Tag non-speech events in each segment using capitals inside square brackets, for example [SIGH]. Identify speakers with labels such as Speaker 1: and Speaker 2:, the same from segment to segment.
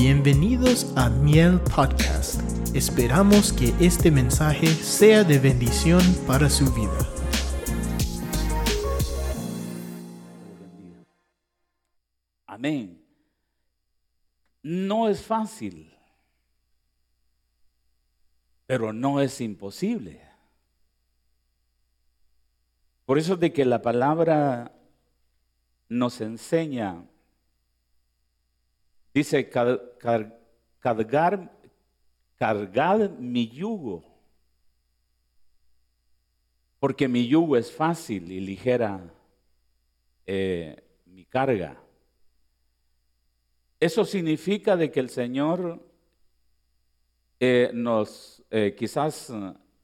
Speaker 1: Bienvenidos a Miel Podcast. Esperamos que este mensaje sea de bendición para su vida.
Speaker 2: Amén. No es fácil, pero no es imposible. Por eso de que la palabra nos enseña, dice, cargar, cargar mi yugo, porque mi yugo es fácil y ligera eh, mi carga. Eso significa de que el Señor eh, nos, eh, quizás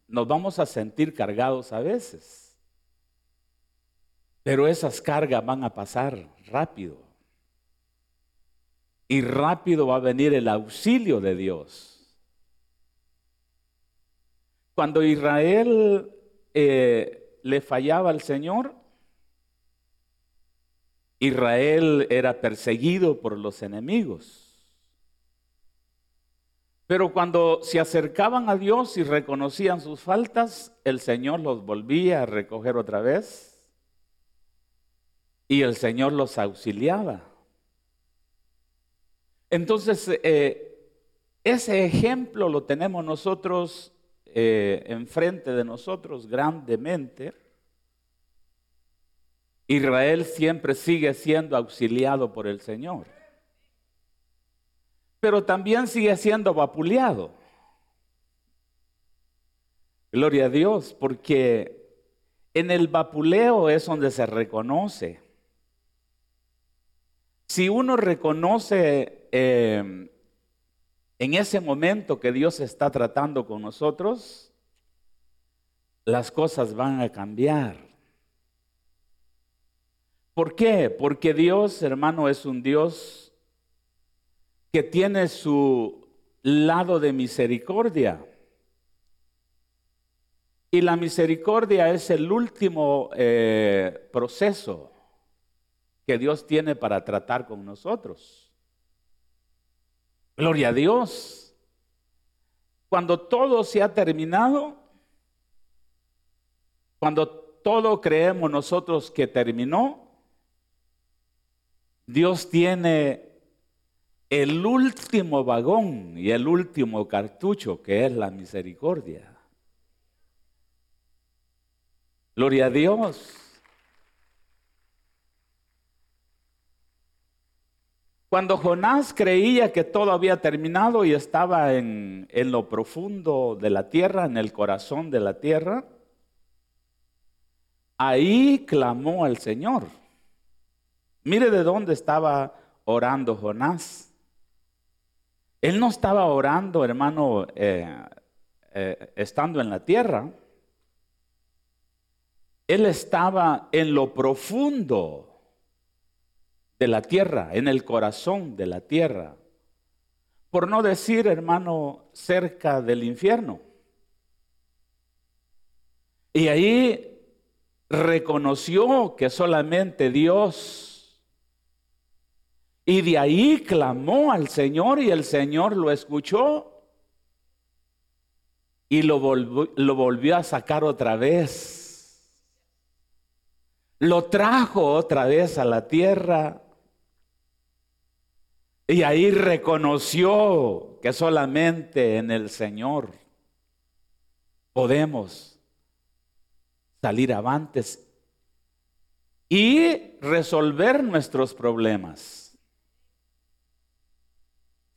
Speaker 2: nos vamos a sentir cargados a veces. Pero esas cargas van a pasar rápido. Y rápido va a venir el auxilio de Dios. Cuando Israel eh, le fallaba al Señor, Israel era perseguido por los enemigos. Pero cuando se acercaban a Dios y reconocían sus faltas, el Señor los volvía a recoger otra vez y el Señor los auxiliaba. Entonces, eh, ese ejemplo lo tenemos nosotros eh, enfrente de nosotros grandemente. Israel siempre sigue siendo auxiliado por el Señor, pero también sigue siendo vapuleado. Gloria a Dios, porque en el vapuleo es donde se reconoce si uno reconoce em, en ese momento que Dios está tratando con nosotros, las cosas van a cambiar. ¿Por qué? Porque Dios, hermano, es un Dios que tiene su lado de misericordia. Y la misericordia es el último eh, proceso que Dios tiene para tratar con nosotros. Gloria a Dios. Cuando todo se ha terminado, cuando todo creemos nosotros que terminó, Dios tiene el último vagón y el último cartucho que es la misericordia. Gloria a Dios. Cuando Jonás creía que todo había terminado y estaba en, lo profundo de la tierra, en el corazón de la tierra, ahí clamó al Señor. Mire de dónde estaba orando Jonás. Él no estaba orando, hermano, eh, eh, estando en la tierra. Él estaba en lo profundo de la tierra, en el corazón de la tierra. Por no decir, hermano, cerca del infierno. Y ahí reconoció que solamente Dios. Y de ahí clamó al Señor y el Señor lo escuchó. Y lo volvió, lo volvió a sacar otra vez. Lo trajo otra vez a la tierra y ahí reconoció que solamente en el Señor podemos salir avantes y resolver nuestros problemas.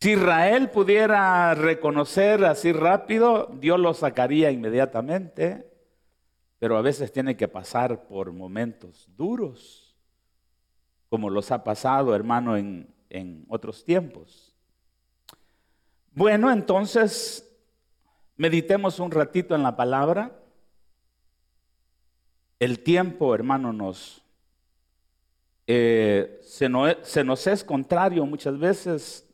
Speaker 2: Si Israel pudiera reconocer así rápido, Dios lo sacaría inmediatamente, pero a veces tiene que pasar por momentos duros, como los ha pasado, hermano, en, en otros tiempos. Bueno, entonces, meditemos un ratito en la palabra. El tiempo, hermano, nos eh, se, se, nos es contrario muchas veces,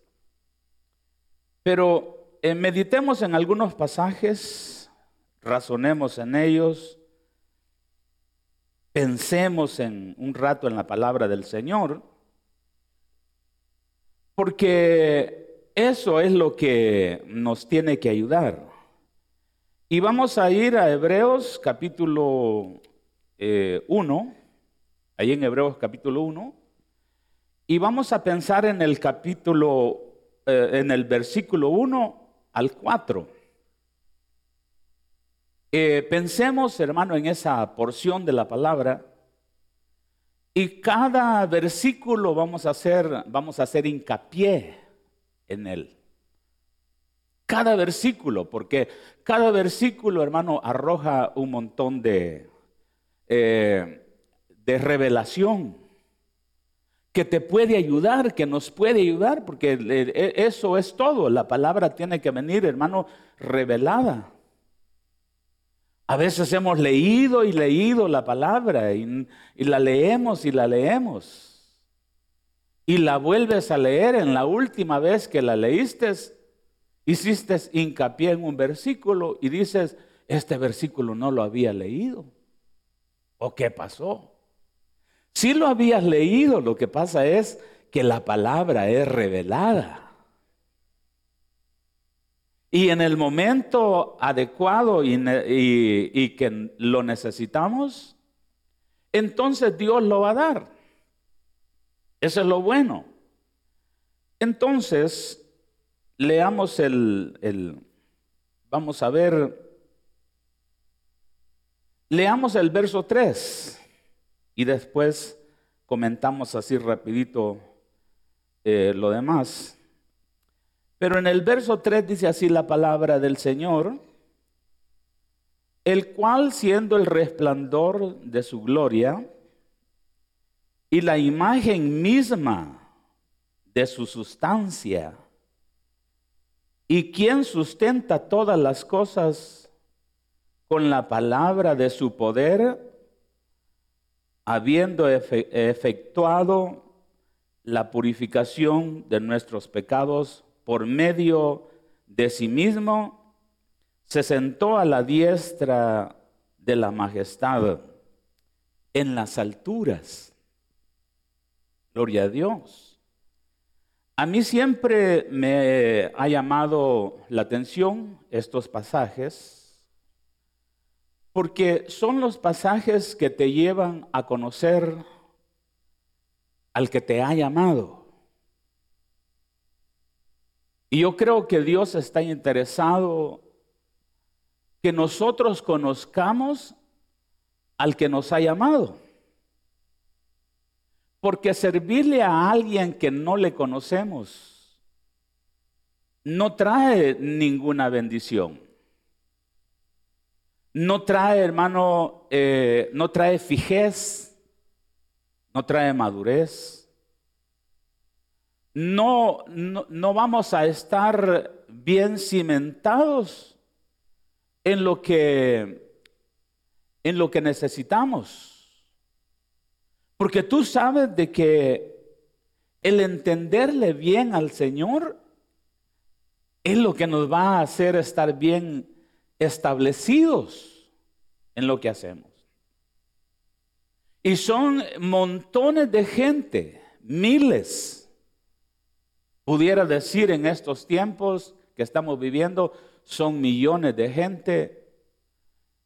Speaker 2: pero eh, meditemos en algunos pasajes, razonemos en ellos, pensemos en un rato en la palabra del Señor. Porque eso es lo que nos tiene que ayudar. Y vamos a ir a Hebreos capítulo 1, eh, ahí en Hebreos capítulo 1, y vamos a pensar en el capítulo, eh, en el versículo 1 al 4. Eh, pensemos, hermano, en esa porción de la palabra. Y cada versículo vamos a hacer, vamos a hacer hincapié en él. Cada versículo, porque cada versículo, hermano, arroja un montón de, eh, de revelación que te puede ayudar, que nos puede ayudar, porque e, eso es todo. La palabra tiene que venir, hermano, revelada. A veces hemos leído y leído la palabra y, la leemos y la leemos. Y la vuelves a leer en la última vez que la leíste, hiciste hincapié en un versículo y dices, este versículo no lo había leído. ¿O qué pasó? Si lo habías leído, lo que pasa es que la palabra es revelada. Y en el momento adecuado y, que lo necesitamos, entonces Dios lo va a dar. Eso es lo bueno. Entonces, leamos el, el, vamos a ver, leamos el verso 3 y después comentamos así rapidito eh, lo demás. Pero en el verso 3 dice así la palabra del Señor, el cual siendo el resplandor de su gloria y la imagen misma de su sustancia, y quien sustenta todas las cosas con la palabra de su poder, habiendo efectuado la purificación de nuestros pecados por medio de sí mismo, se sentó a la diestra de la majestad en las alturas. Gloria a Dios. A mí siempre me ha llamado la atención estos pasajes porque son los pasajes que te llevan a conocer al que te ha llamado. Y yo creo que Dios está interesado que nosotros conozcamos al que nos ha llamado. Porque servirle a alguien que no le conocemos no trae ninguna bendición no trae, hermano, eh, no trae fijez, no trae madurez. No, no, vamos a estar bien cimentados en lo que, en lo que necesitamos. Porque tú sabes de que el entenderle bien al Señor es lo que nos va a hacer estar bien establecidos en lo que hacemos. Y son montones de gente, miles, pudiera decir en estos tiempos que estamos viviendo, son millones de gente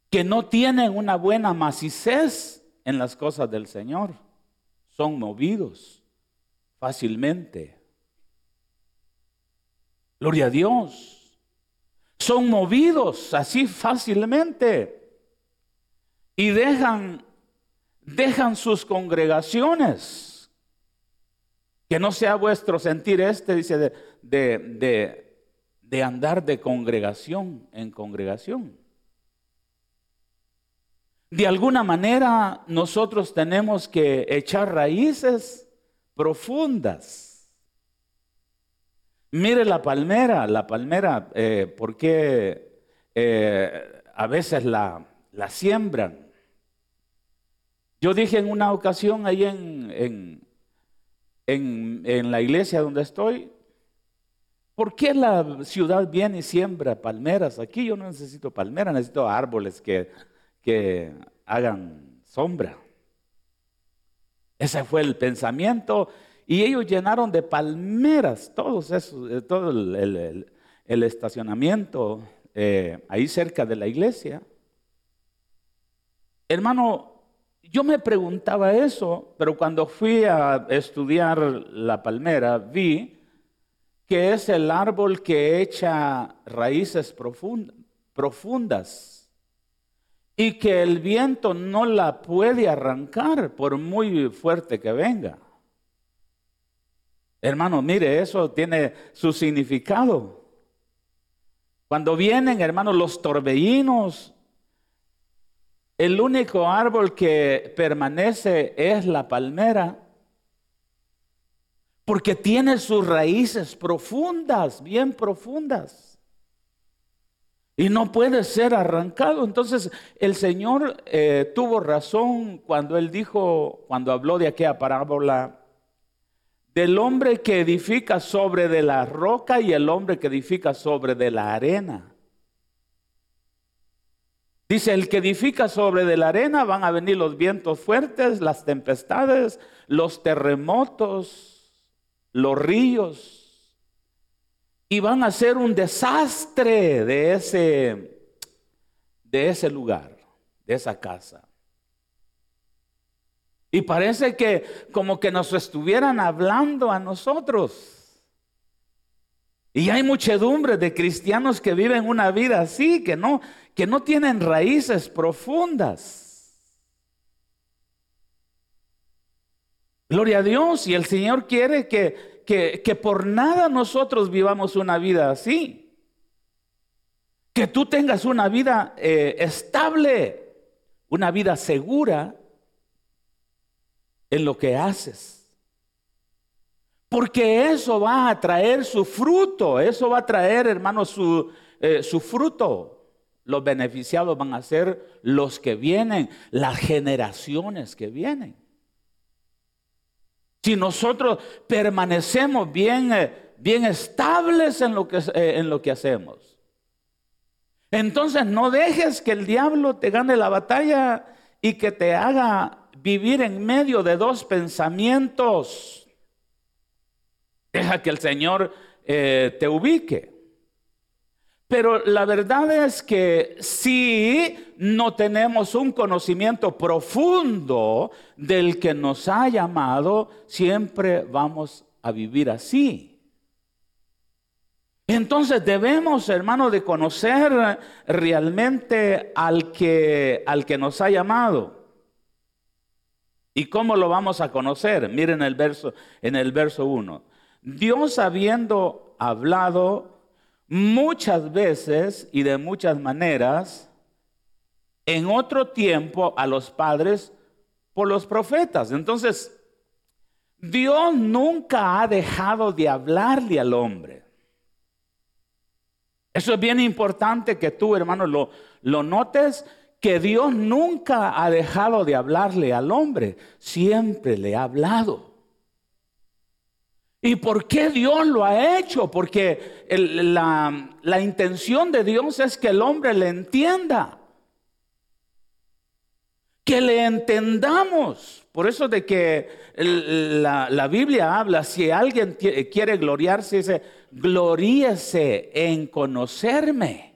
Speaker 2: que no tienen una buena macicez en las cosas del Señor. Son movidos fácilmente. Gloria a Dios son movidos así fácilmente y dejan, dejan sus congregaciones. Que no sea vuestro sentir este, dice, de, de, de andar de congregación en congregación. De alguna manera nosotros tenemos que echar raíces profundas Mire la palmera, la palmera, eh, ¿por qué eh, a veces la, la, siembran? Yo dije en una ocasión ahí en, en, en, la iglesia donde estoy, ¿por qué la ciudad viene y siembra palmeras? Aquí yo no necesito palmeras, necesito árboles que, que hagan sombra. Ese fue el pensamiento y ellos llenaron de palmeras todos esos, eh, todo el, estacionamiento eh, ahí cerca de la iglesia. Hermano, yo me preguntaba eso, pero cuando fui a estudiar la palmera, vi que es el árbol que echa raíces profundas y que el viento no la puede arrancar por muy fuerte que venga. Hermano, mire, eso tiene su significado. Cuando vienen, hermanos, los torbellinos, el único árbol que permanece es la palmera, porque tiene sus raíces profundas, bien profundas, y no puede ser arrancado. Entonces el Señor eh, tuvo razón cuando Él dijo, cuando habló de aquella parábola, del hombre que edifica sobre de la roca y el hombre que edifica sobre de la arena. Dice, el que edifica sobre de la arena van a venir los vientos fuertes, las tempestades, los terremotos, los ríos, y van a ser un desastre de ese, de ese lugar, de esa casa. Y parece que como que nos estuvieran hablando a nosotros. Y hay muchedumbre de cristianos que viven una vida así, que no, que no tienen raíces profundas. Gloria a Dios y el Señor quiere que, que, por nada nosotros vivamos una vida así. Que tú tengas una vida eh, estable, una vida segura en lo que haces. Porque eso va a traer su fruto, eso va a traer, hermano, su, eh, su fruto. Los beneficiados van a ser los que vienen, las generaciones que vienen. Si nosotros permanecemos bien, eh, bien estables en lo, que, eh, en lo que hacemos. Entonces no dejes que el diablo te gane la batalla y que te haga vivir en medio de dos pensamientos. Deja que el Señor eh, te ubique. Pero la verdad es que si no tenemos un conocimiento profundo del que nos ha llamado, siempre vamos a vivir así. Entonces debemos, hermano, de conocer realmente al que, al que nos ha llamado. ¿Y cómo lo vamos a conocer? Miren el verso, en el verso 1. Dios habiendo hablado muchas veces y de muchas maneras en otro tiempo a los padres por los profetas. Entonces, Dios nunca ha dejado de hablarle al hombre. Eso es bien importante que tú, hermano, lo, lo notes, que Dios nunca ha dejado de hablarle al hombre, siempre le ha hablado. ¿Y por qué Dios lo ha hecho? Porque la, intención de Dios es que el hombre le entienda. Que le entendamos. Por eso de que la, Biblia habla, si alguien quiere gloriarse, dice, gloríese en conocerme.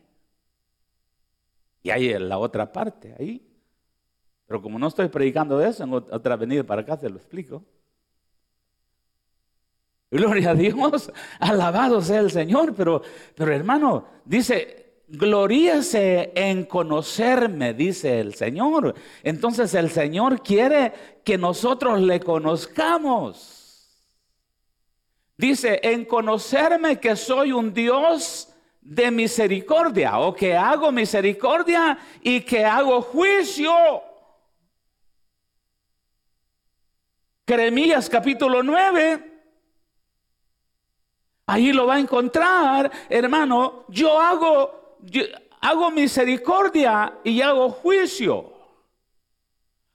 Speaker 2: Y hay la otra parte ahí. Pero como no estoy predicando de eso, en otra venida para acá se lo explico. Gloria a Dios, alabado sea el Señor, pero, pero hermano, dice, gloríese en conocerme, dice el Señor. Entonces el Señor quiere que nosotros le conozcamos. Dice, en conocerme que soy un Dios de misericordia, o que hago misericordia y que hago juicio. Jeremías capítulo 9 Ahí lo va a encontrar, hermano. Yo hago, hago misericordia y hago juicio.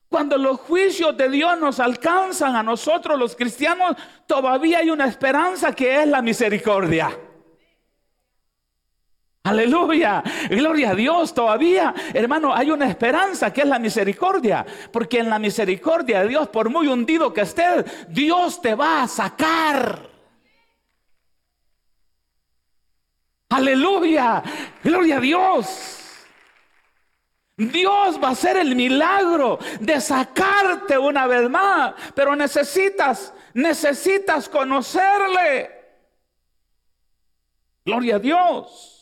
Speaker 2: Cuando los juicios de Dios nos alcanzan a nosotros los cristianos, todavía hay una esperanza que es la misericordia. Aleluya, gloria a Dios todavía. Hermano, hay una esperanza que es la misericordia. Porque en la misericordia de Dios, por muy hundido que estés, Dios te va a sacar. Aleluya, gloria a Dios. Dios va a hacer el milagro de sacarte una vez más, pero necesitas, necesitas conocerle. Gloria a Dios.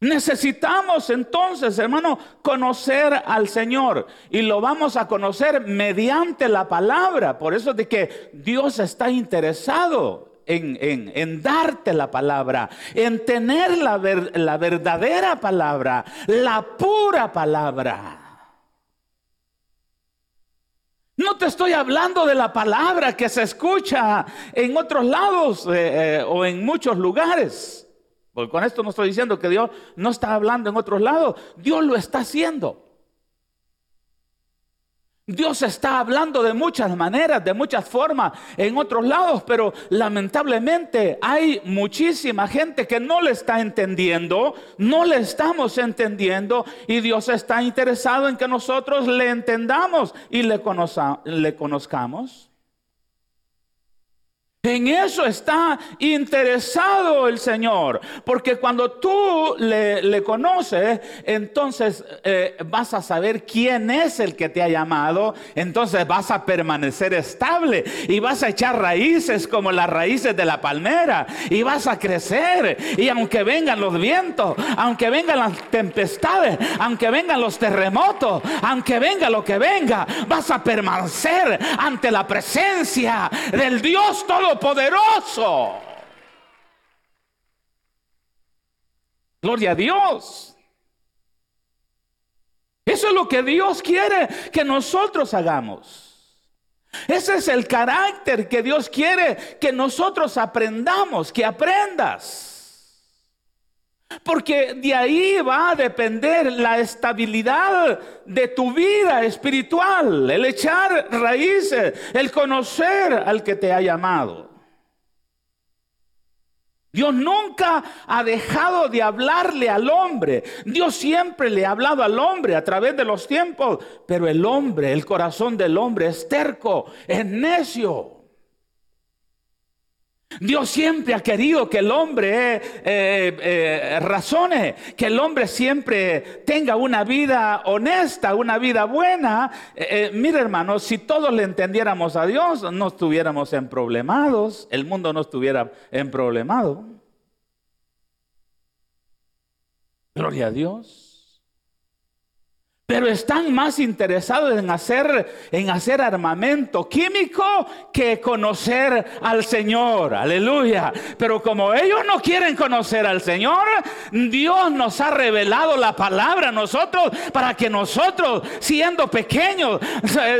Speaker 2: Necesitamos entonces, hermano, conocer al Señor y lo vamos a conocer mediante la palabra. Por eso de que Dios está interesado en, darte la palabra, en tener la, la verdadera palabra, la pura palabra. No te estoy hablando de la palabra que se escucha en otros lados eh, eh, o en muchos lugares. Porque con esto no estoy diciendo que Dios no está hablando en otros lados. Dios lo está haciendo. Dios está hablando de muchas maneras, de muchas formas en otros lados, pero lamentablemente hay muchísima gente que no le está entendiendo, no le estamos entendiendo y Dios está interesado en que nosotros le entendamos y le, conozcamos. En eso está interesado el Señor, porque cuando tú le, conoces, entonces eh, vas a saber quién es el que te ha llamado, entonces vas a permanecer estable y vas a echar raíces como las raíces de la palmera y vas a crecer. Y aunque vengan los vientos, aunque vengan las tempestades, aunque vengan los terremotos, aunque venga lo que venga, vas a permanecer ante la presencia del Dios todo poderoso. Gloria a Dios. Eso es lo que Dios quiere que nosotros hagamos. Ese es el carácter que Dios quiere que nosotros aprendamos, que aprendas. Porque de ahí va a depender la estabilidad de tu vida espiritual, el echar raíces, el conocer al que te ha llamado. Dios nunca ha dejado de hablarle al hombre. Dios siempre le ha hablado al hombre a través de los tiempos. Pero el hombre, el corazón del hombre es terco, es necio. Dios siempre ha querido que el hombre eh, eh, razone, que el hombre siempre tenga una vida honesta, una vida buena. Eh, mire hermano, si todos le entendiéramos a Dios, no estuviéramos en problemados, el mundo no estuviera en problemado. Gloria a Dios pero están más interesados en hacer, en hacer armamento químico que conocer al Señor. Aleluya. Pero como ellos no quieren conocer al Señor, Dios nos ha revelado la palabra a nosotros para que nosotros, siendo pequeños,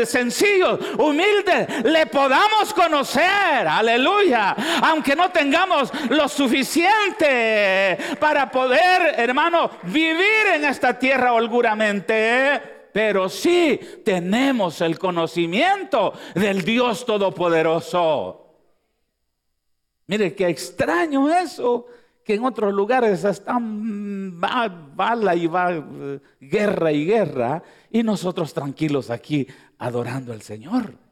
Speaker 2: sencillos, humildes, le podamos conocer. Aleluya. Aunque no tengamos lo suficiente para poder, hermano, vivir en esta tierra holguramente pero sí tenemos el conocimiento del Dios Todopoderoso. Mire qué extraño eso, que en otros lugares están bala y va guerra y guerra, y nosotros tranquilos aquí adorando al Señor.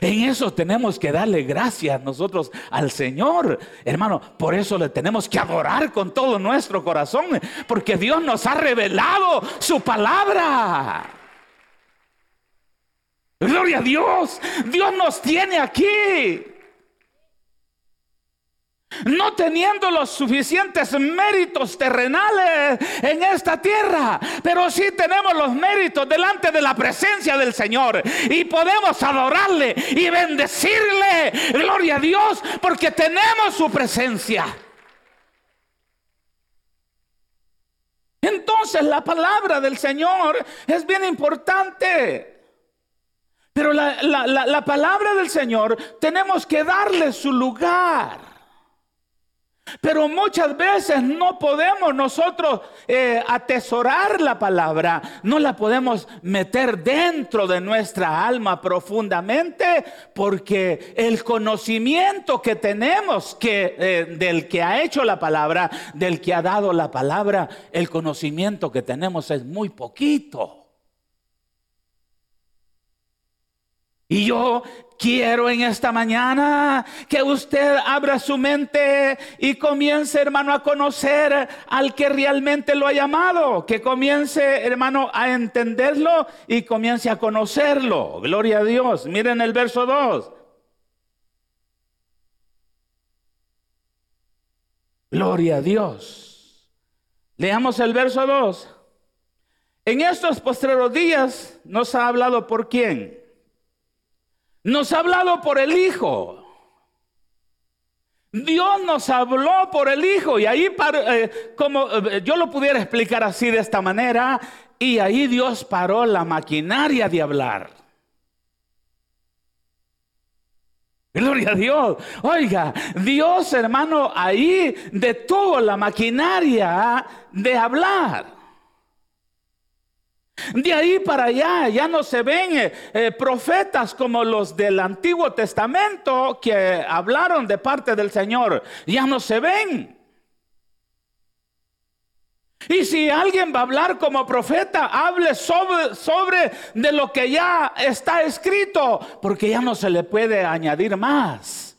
Speaker 2: En eso tenemos que darle gracias nosotros al Señor, hermano. Por eso le tenemos que adorar con todo nuestro corazón, porque Dios nos ha revelado su palabra. Gloria a Dios, Dios nos tiene aquí no teniendo los suficientes méritos terrenales en esta tierra, pero sí tenemos los méritos delante de la presencia del Señor y podemos adorarle y bendecirle, gloria a Dios, porque tenemos su presencia. Entonces la palabra del Señor es bien importante. Pero la, la palabra del Señor tenemos que darle su lugar. Pero muchas veces no podemos nosotros eh, atesorar la palabra, no la podemos meter dentro de nuestra alma profundamente, porque el conocimiento que tenemos que, eh, del que ha hecho la palabra, del que ha dado la palabra, el conocimiento que tenemos es muy poquito. Y yo quiero en esta mañana que usted abra su mente y comience, hermano, a conocer al que realmente lo ha llamado. Que comience, hermano, a entenderlo y comience a conocerlo. Gloria a Dios. Miren el verso 2. Gloria a Dios. Leamos el verso 2. En estos postreros días nos ha hablado por quién nos ha hablado por el Hijo. Dios nos habló por el Hijo y ahí, eh, como eh, yo lo pudiera explicar así de esta manera, y ahí Dios paró la maquinaria de hablar. Gloria a Dios. Oiga, Dios hermano ahí detuvo la maquinaria de hablar. De ahí para allá ya no se ven eh, eh, profetas como los del Antiguo Testamento que hablaron de parte del Señor. Ya no se ven. Y si alguien va a hablar como profeta, hable sobre, sobre de lo que ya está escrito, porque ya no se le puede añadir más.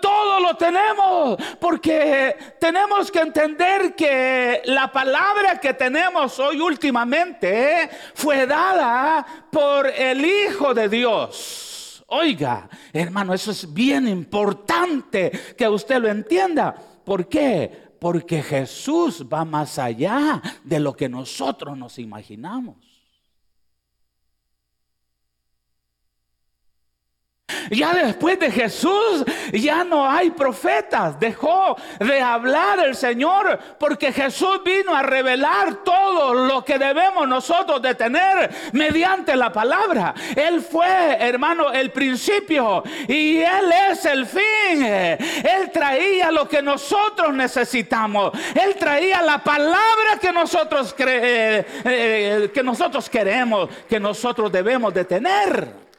Speaker 2: Todo lo tenemos porque tenemos que entender que la palabra que tenemos hoy últimamente fue dada por el Hijo de Dios. Oiga, hermano, eso es bien importante que usted lo entienda. ¿Por qué? Porque Jesús va más allá de lo que nosotros nos imaginamos. Ya después de Jesús ya no hay profetas. Dejó de hablar el Señor porque Jesús vino a revelar todo lo que debemos nosotros de tener mediante la palabra. Él fue, hermano, el principio y Él es el fin. Él traía lo que nosotros necesitamos. Él traía la palabra que nosotros, eh, eh, que nosotros queremos, que nosotros debemos de tener.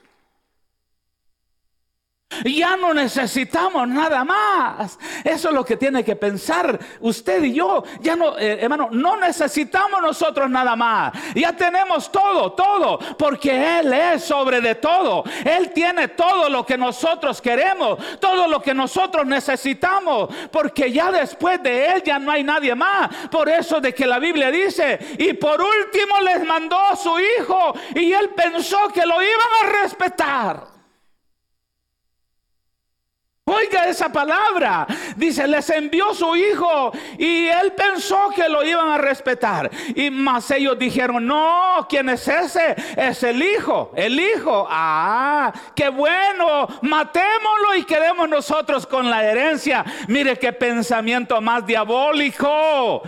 Speaker 2: Ya no necesitamos nada más. Eso es lo que tiene que pensar usted y yo. Ya no, eh, hermano, no necesitamos nosotros nada más. Ya tenemos todo, todo, porque Él es sobre de todo. Él tiene todo lo que nosotros queremos, todo lo que nosotros necesitamos, porque ya después de Él ya no hay nadie más. Por eso de que la Biblia dice, y por último les mandó a su Hijo y Él pensó que lo iban a respetar. Oiga esa palabra. Dice, les envió su hijo y él pensó que lo iban a respetar. Y más ellos dijeron, no, ¿quién es ese? Es el hijo, el hijo. Ah, qué bueno, matémoslo y quedemos nosotros con la herencia. Mire qué pensamiento más diabólico.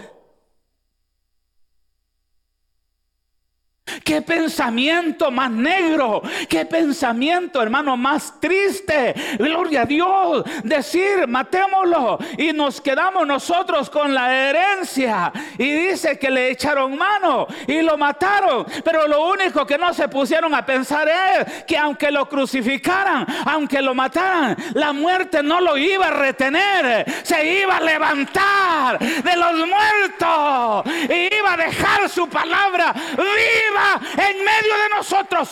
Speaker 2: Qué pensamiento más negro, qué pensamiento, hermano, más triste. Gloria a Dios. Decir, matémoslo y nos quedamos nosotros con la herencia. Y dice que le echaron mano y lo mataron. Pero lo único que no se pusieron a pensar es que aunque lo crucificaran, aunque lo mataran, la muerte no lo iba a retener. Se iba a levantar de los muertos y iba a dejar su palabra viva en medio de nosotros.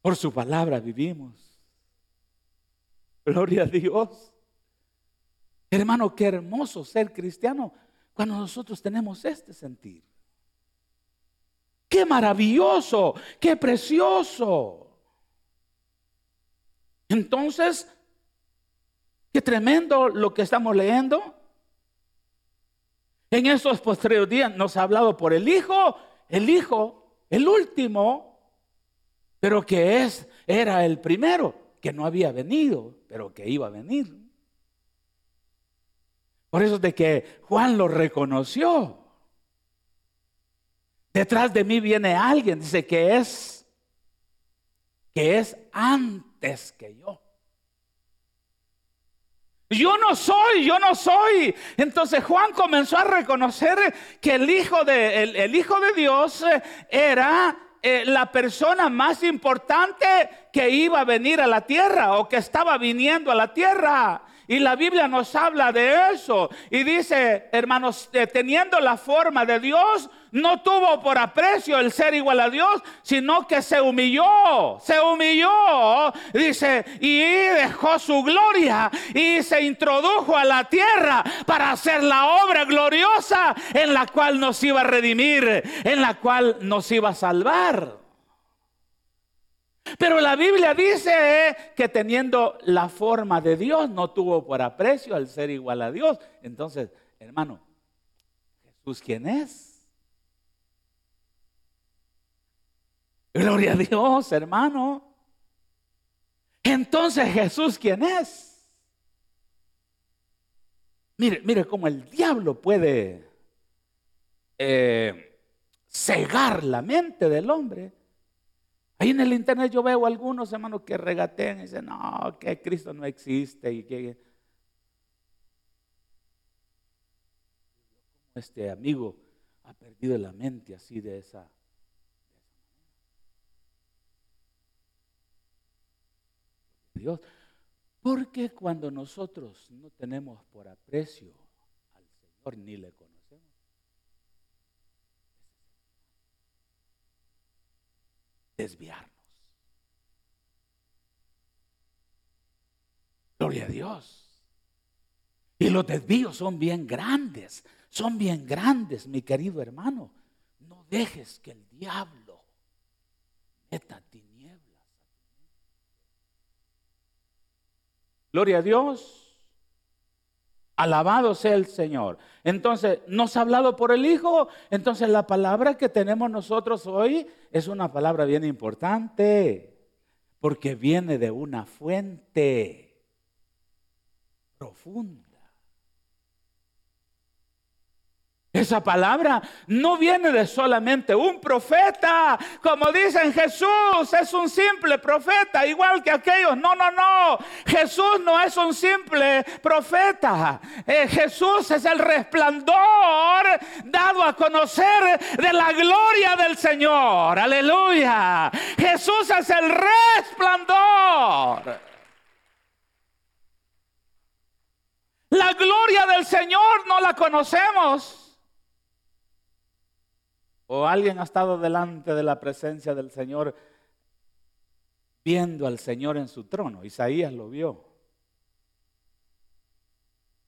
Speaker 2: Por su palabra vivimos. Gloria a Dios. Hermano, qué hermoso ser cristiano cuando nosotros tenemos este sentir. Qué maravilloso, qué precioso. Entonces, qué tremendo lo que estamos leyendo. En esos posteriores días nos ha hablado por el Hijo, el Hijo, el último, pero que es, era el primero, que no había venido, pero que iba a venir. Por eso de que Juan lo reconoció. Detrás de mí viene alguien, dice que es, que es antes que yo. Yo no soy, yo no soy. Entonces Juan comenzó a reconocer que el Hijo de, el, hijo de Dios eh, era eh, la persona más importante que iba a venir a la tierra o que estaba viniendo a la tierra. Y la Biblia nos habla de eso. Y dice, hermanos, eh, teniendo la forma de Dios, no tuvo por aprecio el ser igual a Dios, sino que se humilló, se humilló, dice, y dejó su gloria y se introdujo a la tierra para hacer la obra gloriosa en la cual nos iba a redimir, en la cual nos iba a salvar. Pero la Biblia dice que teniendo la forma de Dios no tuvo por aprecio al ser igual a Dios. Entonces, hermano, Jesús, ¿quién es? Gloria a Dios, hermano. Entonces, Jesús, ¿quién es? Mire, mire cómo el diablo puede eh, cegar la mente del hombre Ahí en el internet yo veo algunos hermanos que regatean y dicen, no, que Cristo no existe y que este amigo ha perdido la mente así de esa, Dios, porque cuando nosotros no tenemos por aprecio al Señor ni le conocemos, desviarnos. Gloria a Dios. Y los desvíos son bien grandes, son bien grandes, mi querido hermano. No dejes que el diablo meta tinieblas. Gloria a Dios. Alabado sea el Señor. Entonces, nos ha hablado por el Hijo. Entonces, la palabra que tenemos nosotros hoy es una palabra bien importante. Porque viene de una fuente profunda. Esa palabra no viene de solamente un profeta, como dicen Jesús es un simple profeta, igual que aquellos. No, no, no. Jesús no es un simple profeta. Eh, Jesús es el resplandor dado a conocer de la gloria del Señor. Aleluya. Jesús es el resplandor. La gloria del Señor no la conocemos. ¿O alguien ha estado delante de la presencia del Señor viendo al Señor en su trono? Isaías lo vio.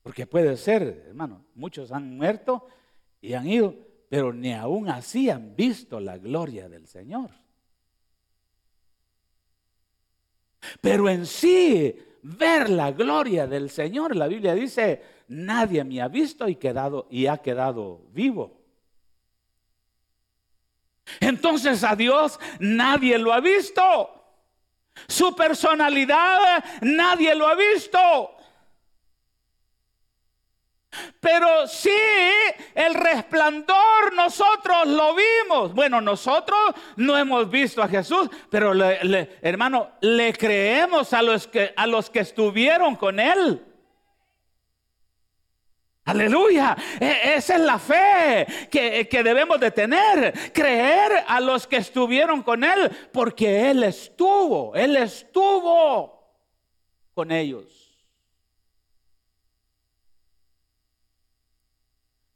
Speaker 2: Porque puede ser, hermano, muchos han muerto y han ido, pero ni aún así han visto la gloria del Señor. Pero en sí, ver la gloria del Señor, la Biblia dice, nadie me ha visto y, quedado, y ha quedado vivo. Entonces a Dios nadie lo ha visto. Su personalidad nadie lo ha visto. Pero sí, el resplandor nosotros lo vimos. Bueno, nosotros no hemos visto a Jesús, pero hermano, le creemos a los que a los que estuvieron con él. Aleluya. E, esa es la fe que, que, debemos de tener. Creer a los que estuvieron con Él. Porque Él estuvo. Él estuvo con ellos.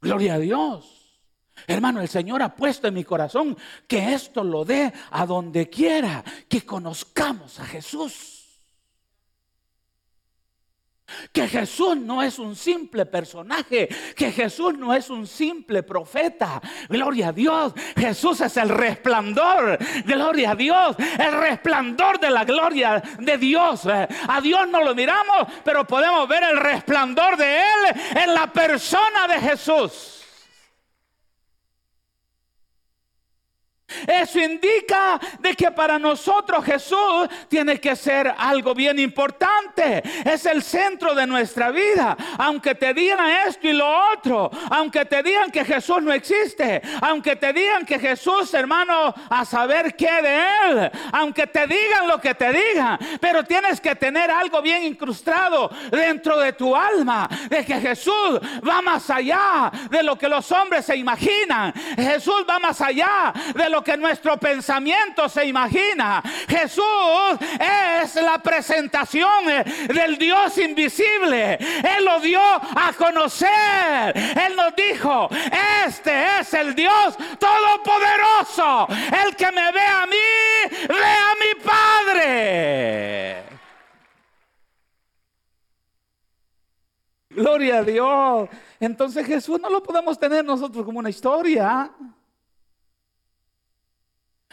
Speaker 2: Gloria a Dios. Hermano, el Señor ha puesto en mi corazón que esto lo dé a donde quiera. Que conozcamos a Jesús. Que Jesús no es un simple personaje, que Jesús no es un simple profeta. Gloria a Dios. Jesús es el resplandor. Gloria a Dios. El resplandor de la gloria de Dios. Eh, a Dios no lo miramos, pero podemos ver el resplandor de Él en la persona de Jesús. Eso indica de que para nosotros Jesús tiene que ser algo bien importante. Es el centro de nuestra vida. Aunque te digan esto y lo otro, aunque te digan que Jesús no existe, aunque te digan que Jesús, hermano, a saber qué de él, aunque te digan lo que te digan, pero tienes que tener algo bien incrustado dentro de tu alma, de que Jesús va más allá de lo que los hombres se imaginan. Jesús va más allá de lo que nuestro pensamiento se imagina. Jesús es la presentación del Dios invisible. Él lo dio a conocer. Él nos dijo, este es el Dios todopoderoso. El que me ve a mí, ve a mi Padre. Gloria a Dios. Entonces Jesús no lo podemos tener nosotros como una historia.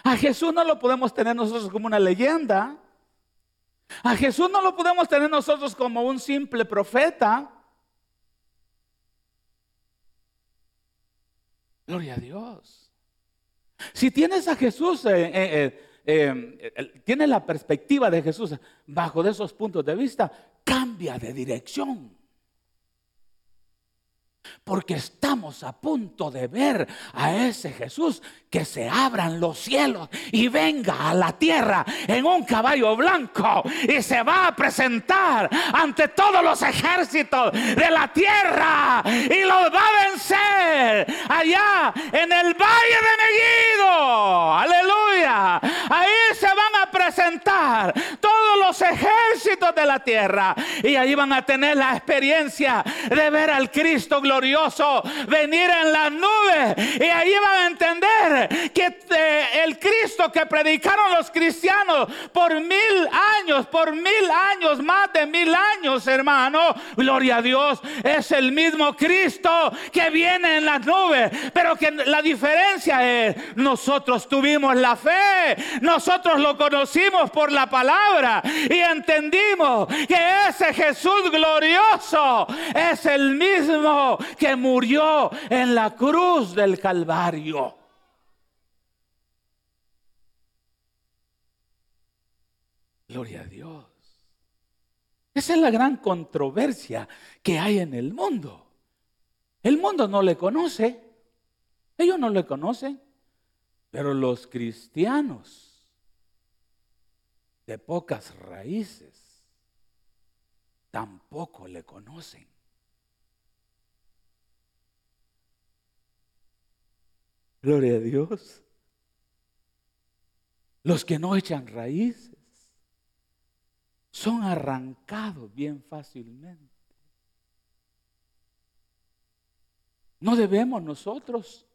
Speaker 2: A Jesús no lo podemos tener nosotros como una leyenda. A Jesús no lo podemos tener nosotros como un simple profeta. Gloria a Dios. Si tienes a Jesús, eh, eh, eh, tienes la perspectiva de Jesús bajo de esos puntos de vista, cambia de dirección. Porque estamos a punto de ver a ese Jesús que se abran los cielos y venga a la tierra en un caballo blanco y se va a presentar ante todos los ejércitos de la tierra y los va a vencer allá en el valle de Megiddo. Aleluya. Ahí todos los ejércitos de la tierra. Y ahí van a tener la experiencia de ver al Cristo glorioso venir en las nubes y ahí van a entender que eh, el Cristo que predicaron los cristianos por mil años, por mil años, más de mil años, hermano, gloria a Dios, es el mismo Cristo que viene en las nubes, pero que la diferencia es, nosotros tuvimos la fe, nosotros lo conocimos por la palabra y entendimos que ese Jesús glorioso es el mismo que murió en la cruz del Calvario. Gloria a Dios. Esa es la gran controversia que hay en el mundo. El mundo no le conoce. Ellos no le conocen. Pero los cristianos de pocas raíces tampoco le conocen. Gloria a Dios. Los que no echan raíces son arrancados bien fácilmente. No debemos nosotros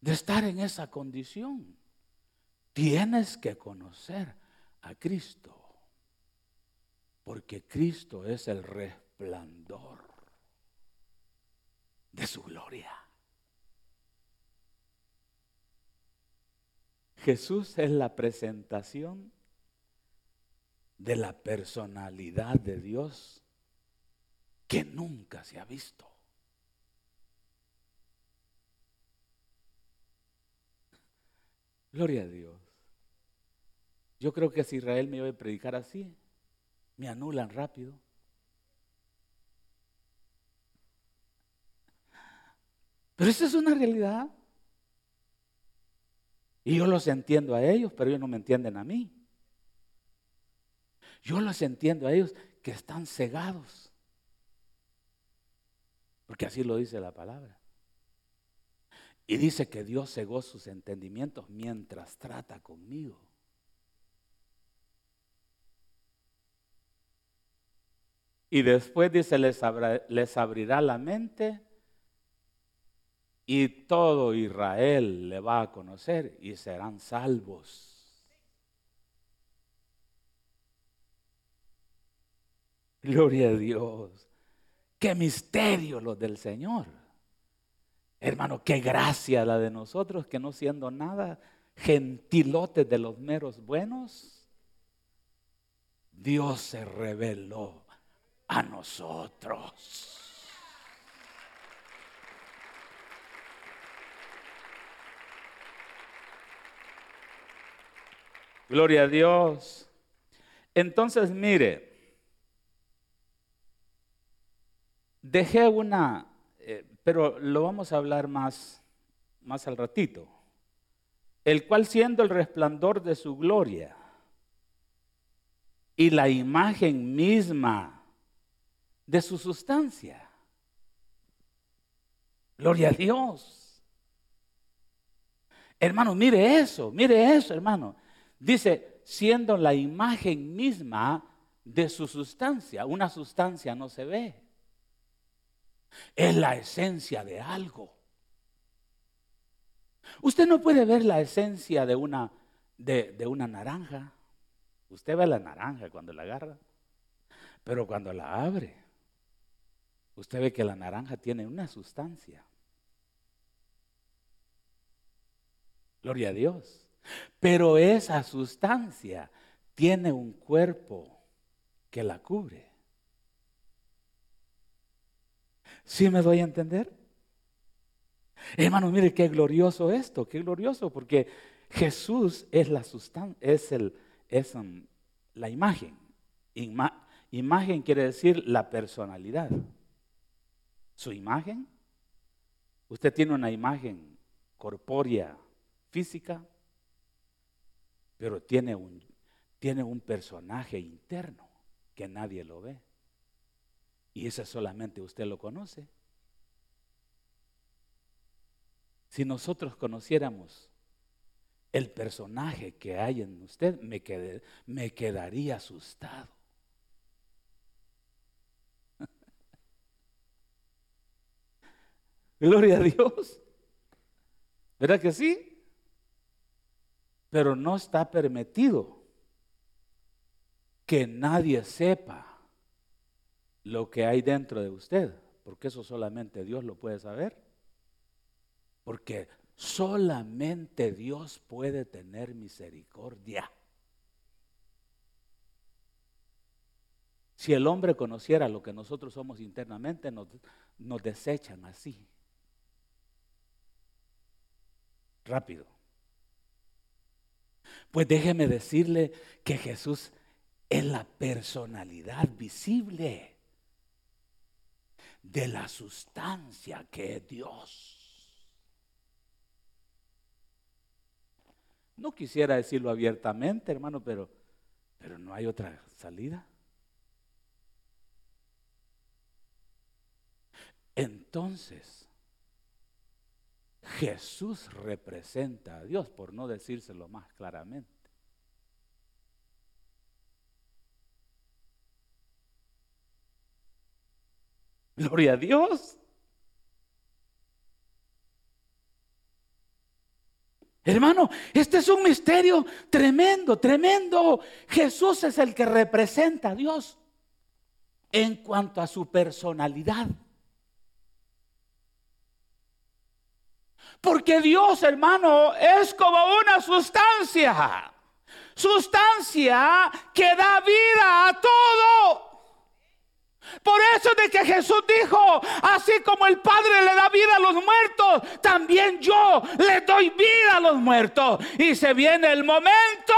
Speaker 2: de estar en esa condición. Tienes que conocer a Cristo, porque Cristo es el resplandor de su gloria. Jesús es la presentación de la personalidad de Dios que nunca se ha visto. Gloria a Dios. Yo creo que si Israel me a predicar así, me anulan rápido. Pero esa es una realidad. Y yo los entiendo a ellos, pero ellos no me entienden a mí. Yo los entiendo a ellos que están cegados. Porque así lo dice la palabra. Y dice que Dios cegó sus entendimientos mientras trata conmigo. Y después dice, les, les abrirá la mente y todo Israel le va a conocer y serán salvos. Gloria a Dios. Qué misterio los del Señor. Hermano, qué gracia la de nosotros que no siendo nada gentilotes de los meros buenos, Dios se reveló a nosotros. Gloria a Dios. Entonces, mire, dejé una, eh, pero lo vamos a hablar más, más al ratito. El cual siendo el resplandor de su gloria y la imagen misma de su sustancia. Gloria a Dios. Hermano, mire eso, mire eso, hermano. Dice, siendo la imagen misma de su sustancia. Una sustancia no se ve. Es la esencia de algo. Usted no puede ver la esencia de una, de, de una naranja. Usted ve la naranja cuando la agarra, pero cuando la abre, usted ve que la naranja tiene una sustancia. Gloria a Dios. Pero esa sustancia tiene un cuerpo que la cubre. ¿Sí me doy a entender? Hermano, mire qué glorioso esto, qué glorioso, porque Jesús es la sustancia, es, el, es um, la imagen. imagen quiere decir la personalidad. Su imagen, usted tiene una imagen corpórea, física, pero tiene un, tiene un personaje interno que nadie lo ve. Y ese solamente usted lo conoce. Si nosotros conociéramos el personaje que hay en usted, me, me quedaría asustado. Gloria a Dios. ¿Verdad que sí? Pero no está permitido que nadie sepa lo que hay dentro de usted, porque eso solamente Dios lo puede saber. Porque solamente Dios puede tener misericordia. Si el hombre conociera lo que nosotros somos internamente, nos, desechan así. Rápido. Pues déjeme decirle que Jesús es la personalidad visible de la sustancia que es Dios. No quisiera decirlo abiertamente, hermano, pero, pero no hay otra salida. Entonces, Jesús representa a Dios, por no decírselo más claramente. Gloria a Dios. Hermano, este es un misterio tremendo, tremendo. Jesús es el que representa a Dios en cuanto a su personalidad. Porque Dios, hermano, es como una sustancia. Sustancia que da vida a todo. Por eso de que Jesús dijo, así como el Padre le da vida a los muertos, también yo le doy vida a los muertos. Y se viene el momento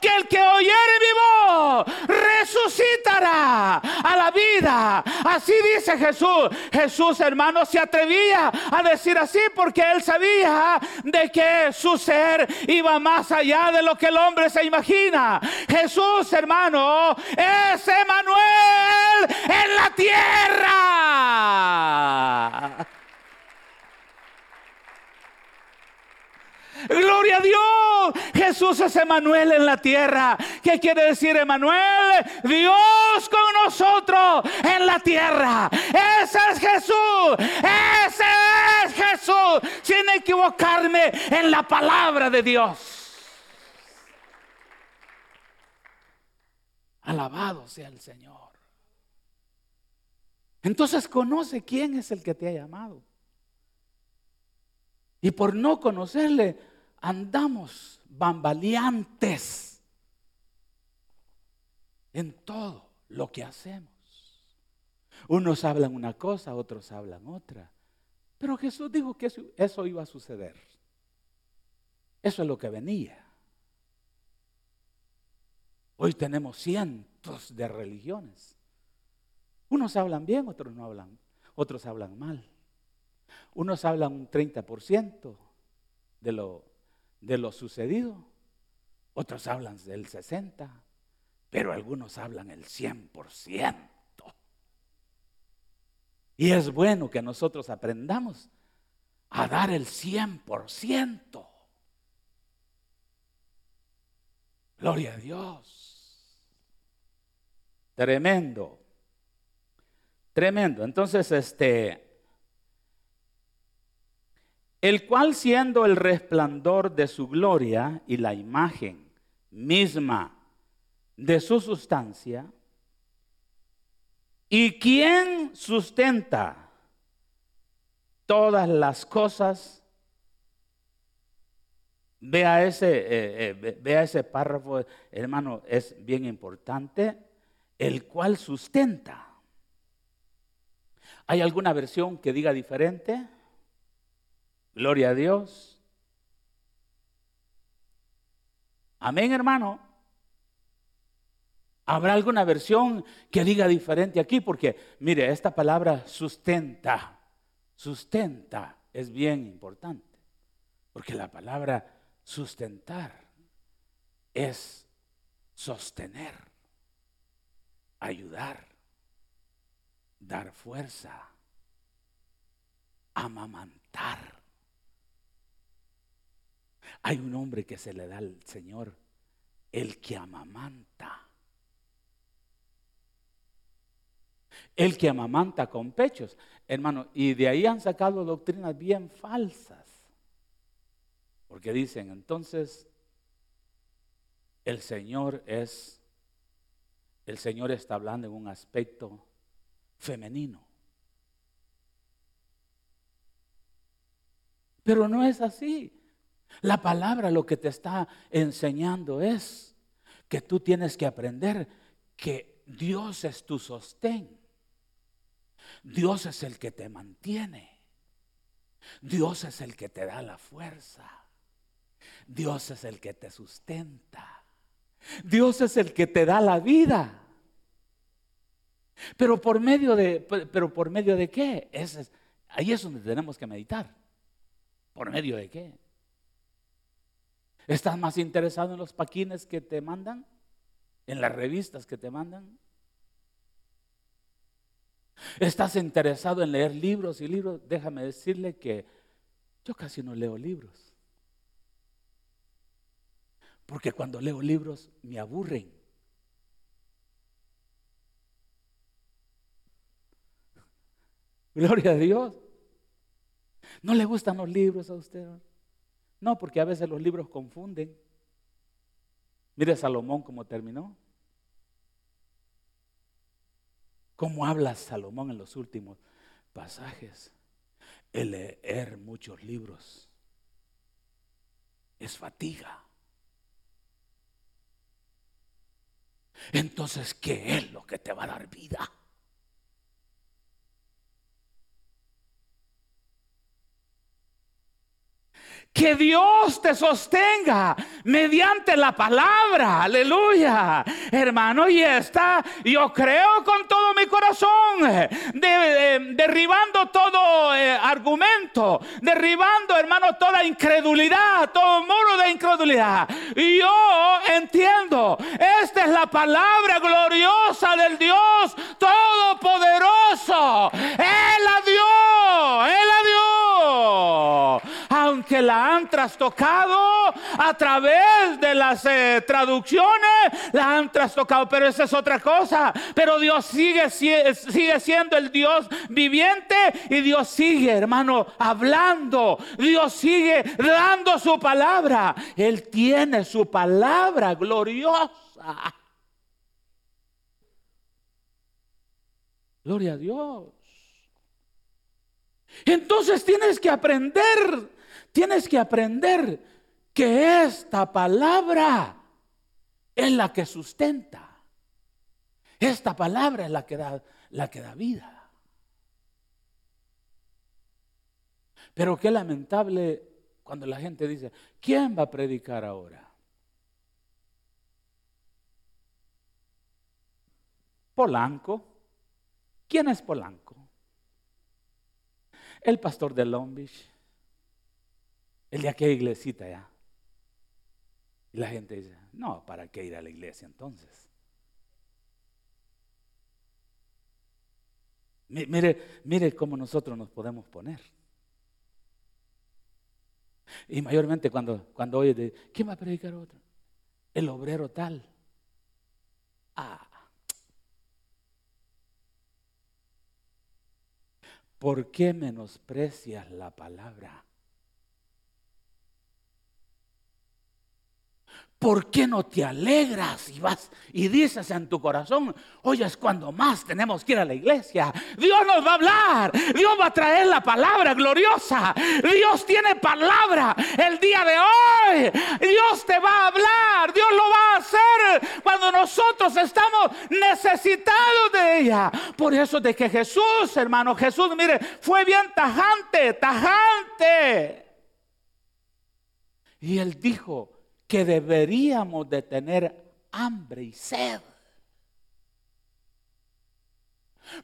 Speaker 2: que el que oyere mi voz resucitará a la vida. Así dice Jesús. Jesús, hermano, se atrevía a decir así porque él sabía de que su ser iba más allá de lo que el hombre se imagina. Jesús, hermano, es Emanuel en la tierra. Gloria a Dios. Jesús es Emanuel en la tierra. ¿Qué quiere decir Emanuel? Dios con nosotros en la tierra. Ese es Jesús. Ese es Jesús. Sin equivocarme en la palabra de Dios. Alabado sea el Señor. Entonces conoce quién es el que te ha llamado. Y por no conocerle, andamos bambaleantes en todo lo que hacemos. Unos hablan una cosa, otros hablan otra. Pero Jesús dijo que eso, iba a suceder. Eso es lo que venía. Hoy tenemos cientos de religiones. Unos hablan bien, otros no hablan, otros hablan mal. Unos hablan un 30% de lo, de lo sucedido, otros hablan del 60%, pero algunos hablan el 100%. Y es bueno que nosotros aprendamos a dar el 100%. Gloria a Dios. Tremendo. Tremendo. Entonces, este, el cual siendo el resplandor de su gloria y la imagen misma de su sustancia, ¿y quién sustenta todas las cosas? Vea ese, eh, eh, vea ese párrafo, hermano, es bien importante, el cual sustenta. ¿Hay alguna versión que diga diferente? Gloria a Dios. Amén, hermano. ¿Habrá alguna versión que diga diferente aquí? Porque, mire, esta palabra sustenta, sustenta es bien importante. Porque la palabra sustentar es sostener, ayudar, dar fuerza, amamantar. Hay un hombre que se le da al Señor, el que amamanta. El que amamanta con pechos, hermano, y de ahí han sacado doctrinas bien falsas. Porque dicen, entonces, el Señor es, el Señor está hablando en un aspecto femenino. Pero no es así. La palabra lo que te está enseñando es que tú tienes que aprender que Dios es tu sostén. Dios es el que te mantiene. Dios es el que te da la fuerza. Dios es el que te sustenta. Dios es el que te da la vida. Pero por medio de, pero por medio de qué? ahí es donde tenemos que meditar. ¿Por medio de qué? ¿Estás más interesado en los paquines que te mandan? ¿En las revistas que te mandan? ¿Estás interesado en leer libros y libros? Déjame decirle que yo casi no leo libros. Porque cuando leo libros me aburren. [LAUGHS] Gloria a Dios. ¿No le gustan los libros a usted? No, porque a veces los libros confunden. Mire Salomón cómo terminó. ¿Cómo habla Salomón en los últimos pasajes? El leer muchos libros es fatiga. Entonces, ¿qué es lo que te va a dar vida? Que Dios te sostenga mediante la palabra. Aleluya. Hermano, y está, yo creo con todo mi corazón, derribando todo eh, argumento, derribando, hermano, toda incredulidad, todo muro de incredulidad. Y yo entiendo, esta es la palabra gloriosa del Dios Todopoderoso. Él la dio, Él la dio aunque la han trastocado a través de las eh, traducciones, la han trastocado, pero esa es otra cosa. Pero Dios sigue, sigue siendo el Dios viviente y Dios sigue, hermano, hablando. Dios sigue dando su palabra. Él tiene su palabra gloriosa. Gloria a Dios. Entonces tienes que aprender Tienes que aprender que esta palabra es la que sustenta. Esta palabra es la que da, la que da vida. Pero qué lamentable cuando la gente dice, ¿quién va a predicar ahora? Polanco. ¿Quién es Polanco? El pastor de Long Beach. El de aquella iglesita ya. Y la gente dice, no, ¿para qué ir a la iglesia entonces? Mire, mire cómo nosotros nos podemos poner. Y mayormente cuando, cuando oye, de, ¿quién va a predicar otro? El obrero tal. Ah. ¿Por qué menosprecias la palabra? ¿Por qué no te alegras y vas y dices en tu corazón, oye, es cuando más tenemos que ir a la iglesia? Dios nos va a hablar, Dios va a traer la palabra gloriosa. Dios tiene palabra el día de hoy. Dios te va a hablar, Dios lo va a hacer cuando nosotros estamos necesitados de ella. Por eso de que Jesús, hermano, Jesús, mire, fue bien tajante, tajante. Y él dijo, que deberíamos de tener hambre y sed.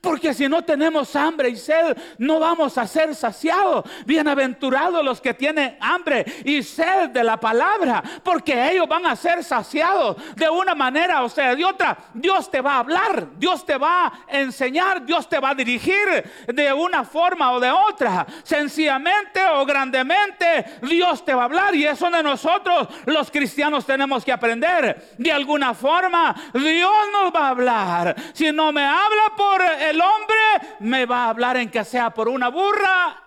Speaker 2: Porque si no tenemos hambre y sed, no vamos a ser saciados. Bienaventurados los que tienen hambre y sed de la palabra, porque ellos van a ser saciados de una manera o sea de otra. Dios te va a hablar, Dios te va a enseñar, Dios te va a dirigir de una forma o de otra. Sencillamente o grandemente, Dios te va a hablar y eso de nosotros los cristianos tenemos que aprender. De alguna forma, Dios nos va a hablar. Si no me habla por el hombre me va a hablar en que sea por una burra.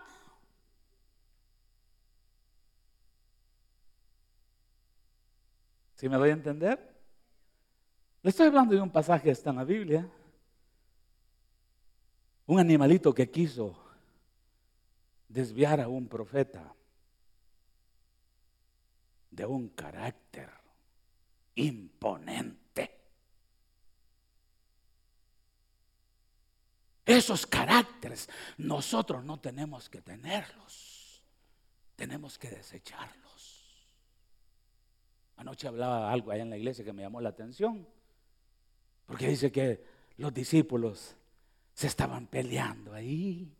Speaker 2: ¿Sí me doy a entender? Le estoy hablando de un pasaje que está en la Biblia. Un animalito que quiso desviar a un profeta de un carácter imponente. Esos caracteres nosotros no tenemos que tenerlos, tenemos que desecharlos. Anoche hablaba algo allá en la iglesia que me llamó la atención, porque dice que los discípulos se estaban peleando ahí,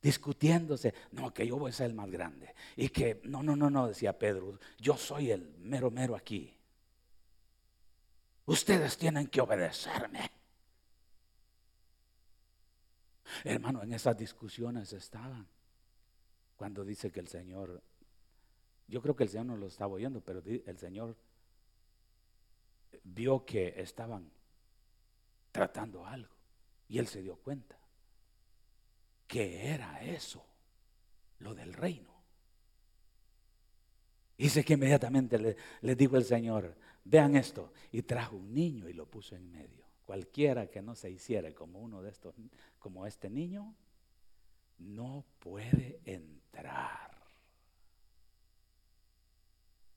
Speaker 2: discutiéndose, no, que yo voy a ser el más grande, y que, no, no, no, no, decía Pedro, yo soy el mero, mero aquí. Ustedes tienen que obedecerme. Hermano, en esas discusiones estaban. Cuando dice que el Señor, yo creo que el Señor no lo estaba oyendo, pero el Señor vio que estaban tratando algo. Y él se dio cuenta que era eso, lo del reino. Dice que inmediatamente le, le dijo el Señor, vean esto, y trajo un niño y lo puso en medio. Cualquiera que no se hiciera como uno de estos, como este niño, no puede entrar.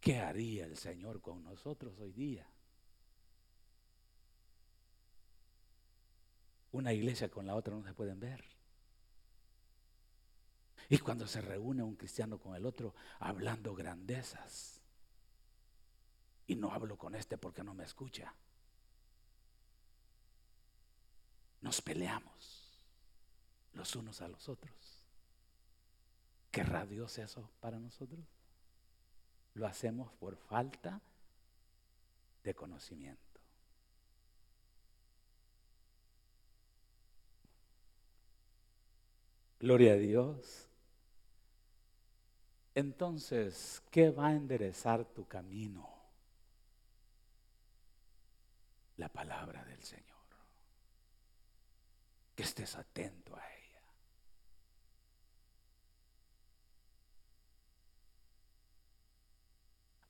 Speaker 2: ¿Qué haría el Señor con nosotros hoy día? Una iglesia con la otra no se pueden ver. Y cuando se reúne un cristiano con el otro, hablando grandezas. Y no hablo con este porque no me escucha. Nos peleamos los unos a los otros. ¿Querrá Dios eso para nosotros? Lo hacemos por falta de conocimiento. Gloria a Dios. Entonces, ¿qué va a enderezar tu camino? La palabra del Señor estés atento a ella.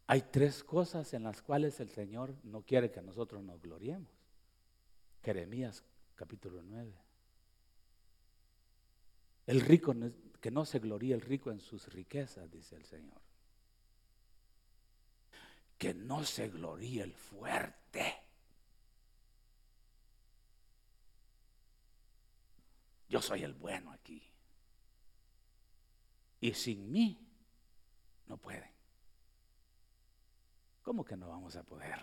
Speaker 2: Hay tres cosas en las cuales el Señor no quiere que nosotros nos gloriemos. Jeremías capítulo 9. El rico, que no se gloríe el rico en sus riquezas, dice el Señor. Que no se gloríe el fuerte Soy el bueno aquí. Y sin mí no pueden. ¿Cómo que no vamos a poder?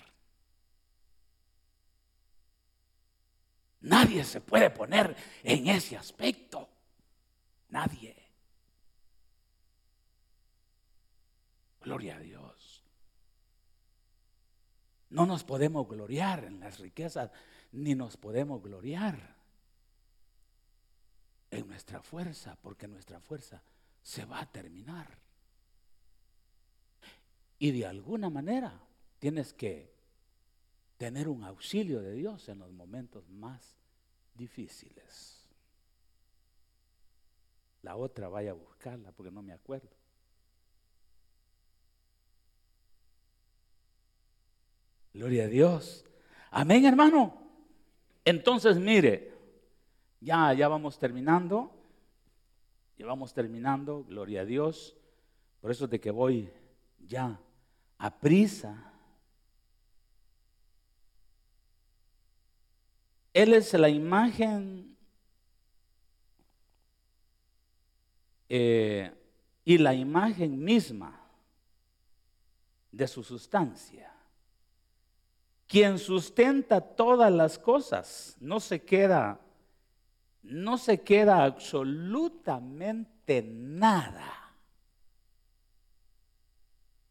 Speaker 2: Nadie se puede poner en ese aspecto. Nadie. Gloria a Dios. No nos podemos gloriar en las riquezas, ni nos podemos gloriar en nuestra fuerza, porque nuestra fuerza se va a terminar. Y de alguna manera tienes que tener un auxilio de Dios en los momentos más difíciles. La otra vaya a buscarla porque no me acuerdo. Gloria a Dios. Amén, hermano. Entonces, mire, ya, ya vamos terminando. Ya vamos terminando, gloria a Dios. Por eso de que voy ya a prisa. Él es la imagen eh, y la imagen misma de su sustancia. Quien sustenta todas las cosas, no se queda, no se queda absolutamente nada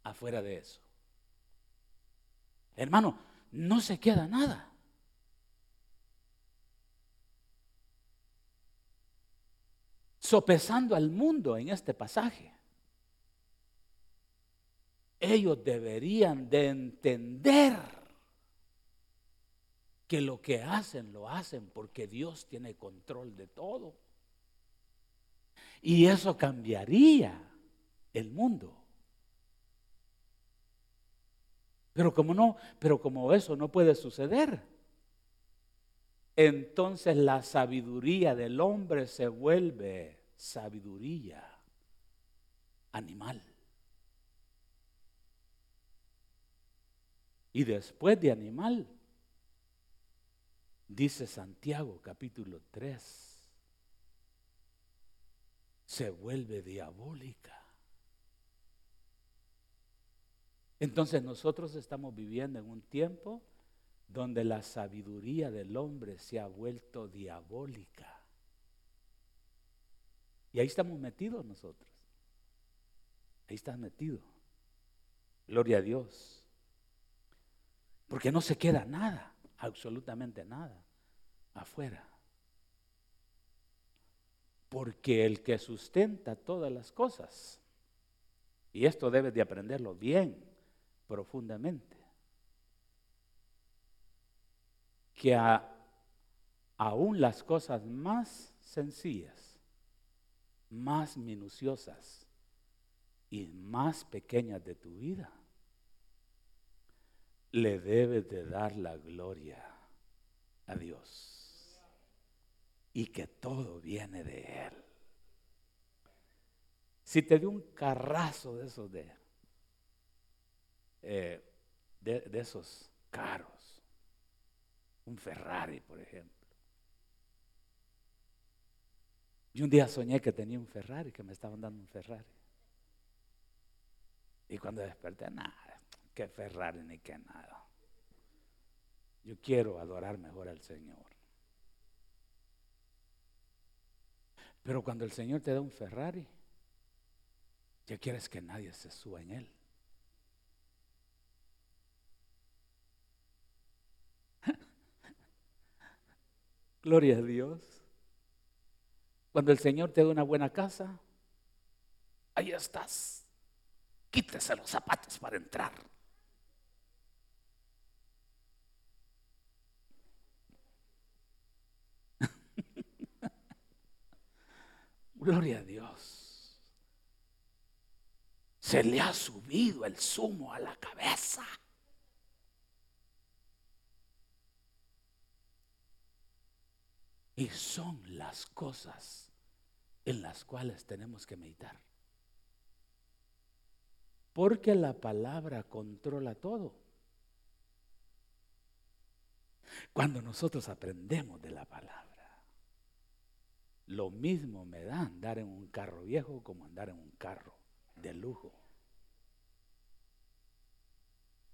Speaker 2: afuera de eso. Hermano, no se queda nada. Sopesando al mundo en este pasaje, ellos deberían de entender que lo que hacen lo hacen porque Dios tiene control de todo. Y eso cambiaría el mundo. Pero como no, pero como eso no puede suceder, entonces la sabiduría del hombre se vuelve sabiduría animal. Y después de animal, dice Santiago capítulo 3, se vuelve diabólica. Entonces nosotros estamos viviendo en un tiempo donde la sabiduría del hombre se ha vuelto diabólica. Y ahí estamos metidos nosotros. Ahí estás metido. Gloria a Dios. Porque no se queda nada, absolutamente nada, afuera. Porque el que sustenta todas las cosas, y esto debes de aprenderlo bien, profundamente. Que aún las cosas más sencillas, más minuciosas y más pequeñas de tu vida, le debes de dar la gloria a Dios. Y que todo viene de Él. Si te dio un carrazo de esos de eh, de, esos caros. Un Ferrari, por ejemplo. Y un día soñé que tenía un Ferrari, que me estaban dando un Ferrari. Y cuando desperté, nada, que Ferrari ni que nada. Yo quiero adorar mejor al Señor. Pero cuando el Señor te da un Ferrari, ya quieres que nadie se suba en él. [LAUGHS] Gloria a Dios. Cuando el Señor te da una buena casa, ahí estás. Quítese los zapatos para entrar. Gloria a Dios. Se le ha subido el zumo a la cabeza. Y son las cosas en las cuales tenemos que meditar. Porque la palabra controla todo. Cuando nosotros aprendemos de la palabra, lo mismo me da andar en un carro viejo como andar en un carro de lujo.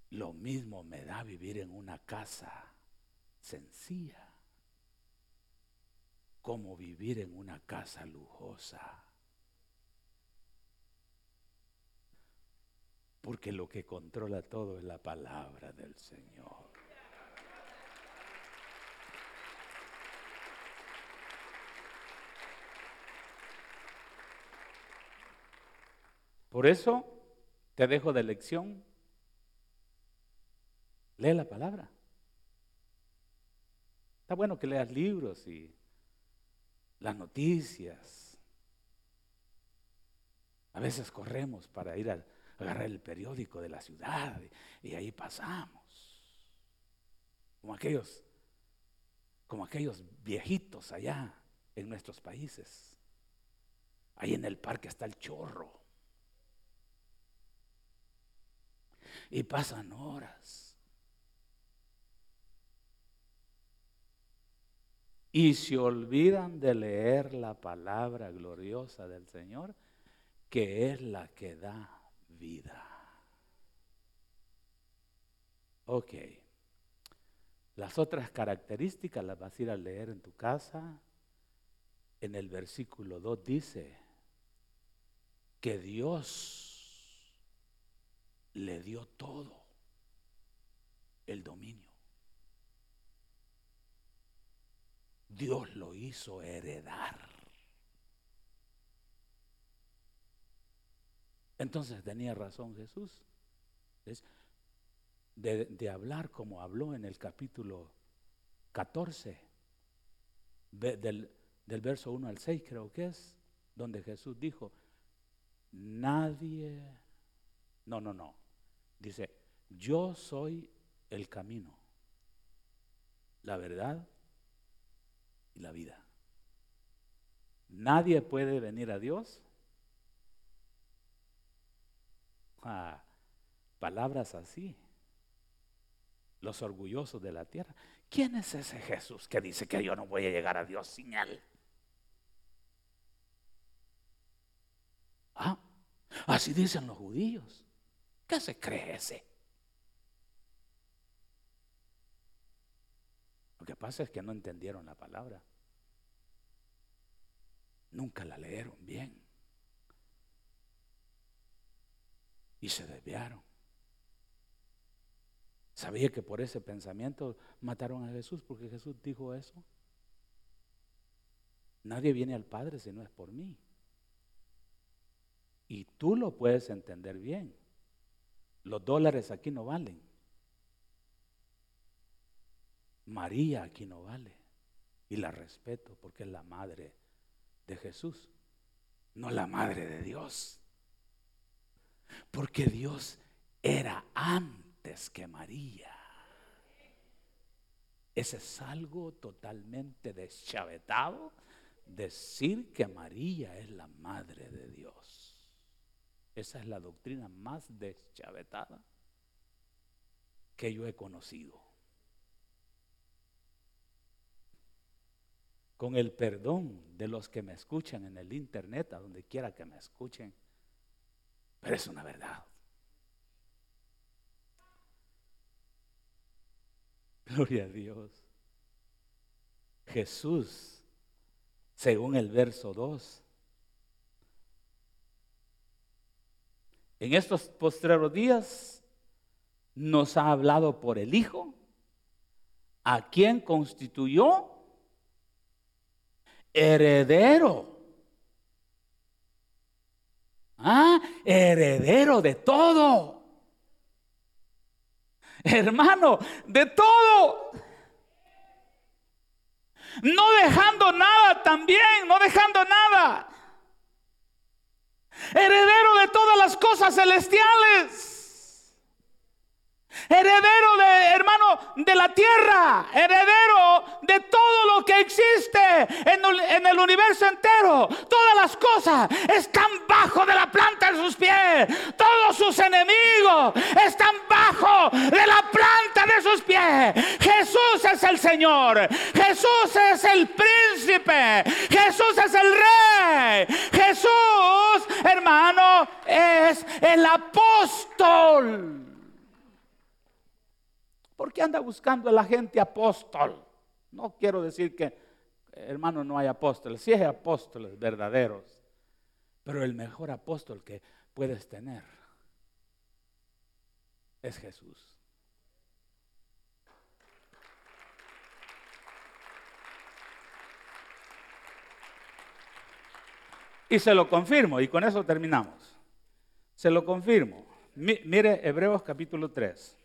Speaker 2: Lo mismo me da vivir en una casa sencilla como vivir en una casa lujosa. Porque lo que controla todo es la palabra del Señor. Por eso te dejo de lección. Lee la palabra. Está bueno que leas libros y las noticias. A veces corremos para ir a agarrar el periódico de la ciudad y, ahí pasamos. Como aquellos, como aquellos viejitos allá en nuestros países. Ahí en el parque está el chorro. Y pasan horas. y se olvidan de leer la palabra gloriosa del Señor, que es la que da vida. Ok. Las otras características las vas a ir a leer en tu casa. En el versículo 2 dice que Dios le dio todo el dominio. Dios lo hizo heredar. Entonces tenía razón Jesús de, hablar como habló en el capítulo 14, del, del verso 1 al 6 creo que es, donde Jesús dijo, nadie, no, no, no, dice, yo soy el camino, la verdad y la vida. Nadie puede venir a Dios. Ah, palabras así. Los orgullosos de la tierra. ¿Quién es ese Jesús que dice que yo no voy a llegar a Dios sin él? Ah, así dicen los judíos. ¿Qué se cree ese? Lo que pasa es que no entendieron la palabra. Nunca la leyeron bien. Y se desviaron. ¿Sabía que por ese pensamiento mataron a Jesús? Porque Jesús dijo eso. Nadie viene al Padre si no es por mí. Y tú lo puedes entender bien. Los dólares aquí no valen. María aquí no vale. Y la respeto porque es la madre de Jesús, no la madre de Dios. Porque Dios era antes que María. Ese es algo totalmente deschavetado, decir que María es la madre de Dios. Esa es la doctrina más deschavetada que yo he conocido. con el perdón de los que me escuchan en el internet, a donde quiera que me escuchen. Pero es una verdad. Gloria a Dios. Jesús, según el verso 2, en estos postreros días nos ha hablado por el Hijo, a quien constituyó heredero. Ah, heredero de todo. Hermano, de todo. No dejando nada también, no dejando nada. Heredero de todas las cosas celestiales. Heredero de, hermano, de la tierra. Heredero de todo lo que existe en el, universo entero. Todas las cosas están bajo de la planta de sus pies. Todos sus enemigos están bajo de la planta de sus pies. Jesús es el Señor. Jesús es el príncipe. Jesús es el rey. Hermano, es el apóstol. ¿Por qué anda buscando a la gente apóstol? No quiero decir que hermano, no hay apóstoles. Sí hay apóstoles verdaderos, pero el mejor apóstol que puedes tener es Jesús. Y se lo confirmo, y con eso terminamos. Se lo confirmo. mire Hebreos capítulo 3.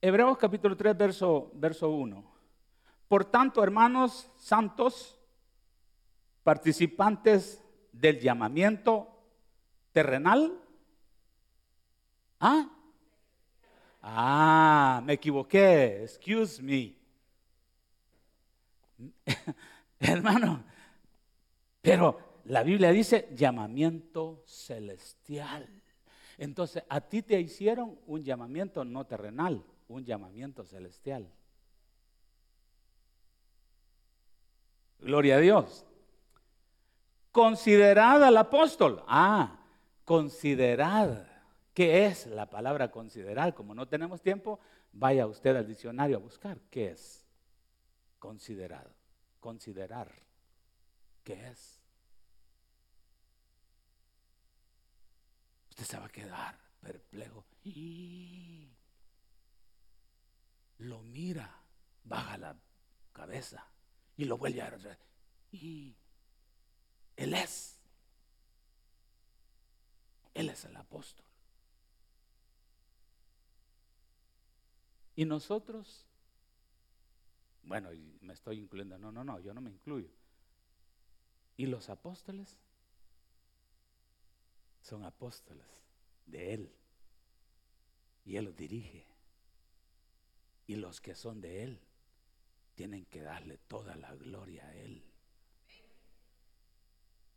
Speaker 2: Hebreos capítulo 3, verso, verso 1. Por tanto, hermanos santos, participantes del llamamiento terrenal. ¿Ah? Ah, me equivoqué. Excuse me. [LAUGHS] Hermano, pero la Biblia dice llamamiento celestial. Entonces, a ti te hicieron un llamamiento no terrenal, un llamamiento celestial. Gloria a Dios. Considerad al apóstol. Ah, considerad. ¿Qué es la palabra considerar? Como no tenemos tiempo, vaya usted al diccionario a buscar. ¿Qué es? Considerar. Considerar. ¿Qué es? Usted se va a quedar perplejo. Y lo mira, baja la cabeza y lo vuelve a ver. Y él es. Él es el apóstol. Y nosotros, bueno, me estoy incluyendo, no, no, no, yo no me incluyo. ¿Y los apóstoles? Son apóstoles de Él. Y Él los dirige. Y los que son de Él tienen que darle toda la gloria a Él.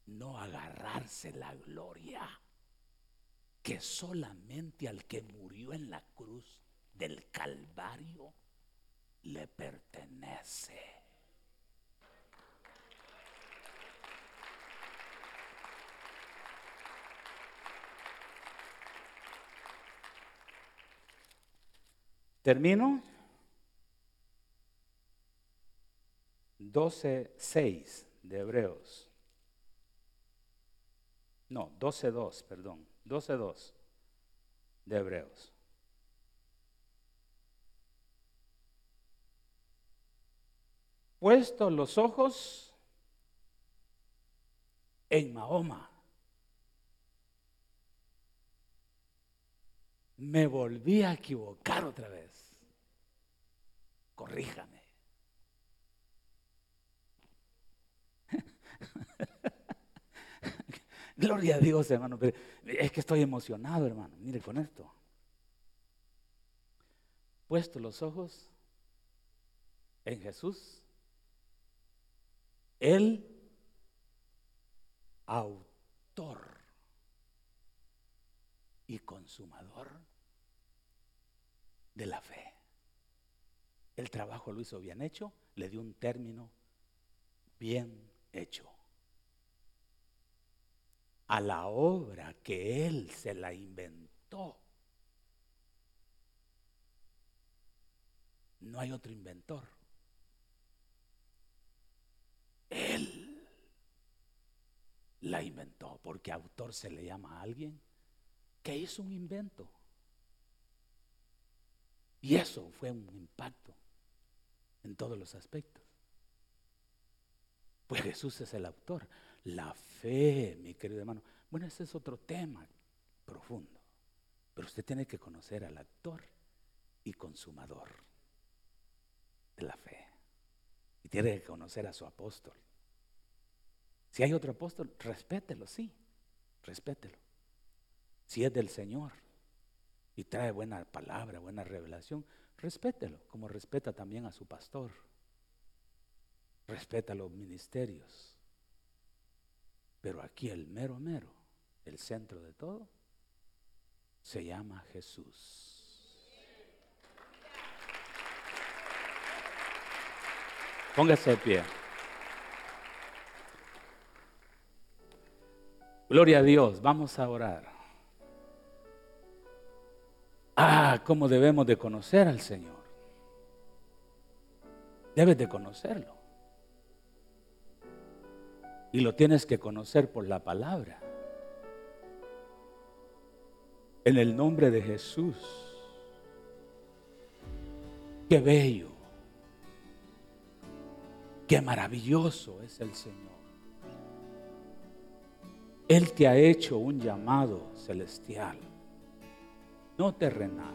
Speaker 2: No agarrarse la gloria que solamente al que murió en la cruz del Calvario le pertenece. Termino. 12.6 de Hebreos. No, 12.2, perdón. 12.2 de Hebreos. Puesto los ojos en Mahoma. Me volví a equivocar otra vez corríjame. [LAUGHS] Gloria a Dios, hermano. Es que estoy emocionado, hermano. Mire con esto. Puesto los ojos en Jesús, el autor y consumador de la fe el trabajo lo hizo bien hecho, le dio un término bien hecho. A la obra que él se la inventó. No hay otro inventor. Él la inventó, porque autor se le llama a alguien que hizo un invento. Y eso fue un impacto en todos los aspectos. Pues Jesús es el autor. La fe, mi querido hermano. Bueno, ese es otro tema profundo. Pero usted tiene que conocer al actor y consumador de la fe. Y tiene que conocer a su apóstol. Si hay otro apóstol, respételo, sí, respételo. Si es del Señor y trae buena palabra, buena revelación, respételo, como respeta también a su pastor. Respeta los ministerios. Pero aquí el mero mero, el centro de todo, se llama Jesús. Póngase de pie. Gloria a Dios, vamos a orar. Ah, cómo debemos de conocer al Señor. Debes de conocerlo. Y lo tienes que conocer por la palabra. En el nombre de Jesús. Qué bello. Qué maravilloso es el Señor. Él te ha hecho un llamado celestial, no terrenal.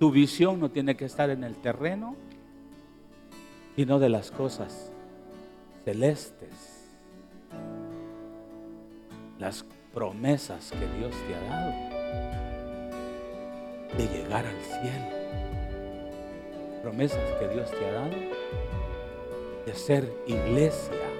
Speaker 2: Tu visión no tiene que estar en el terreno, sino de las cosas celestes. Las promesas que Dios te ha dado de llegar al cielo. Promesas que Dios te ha dado de ser iglesia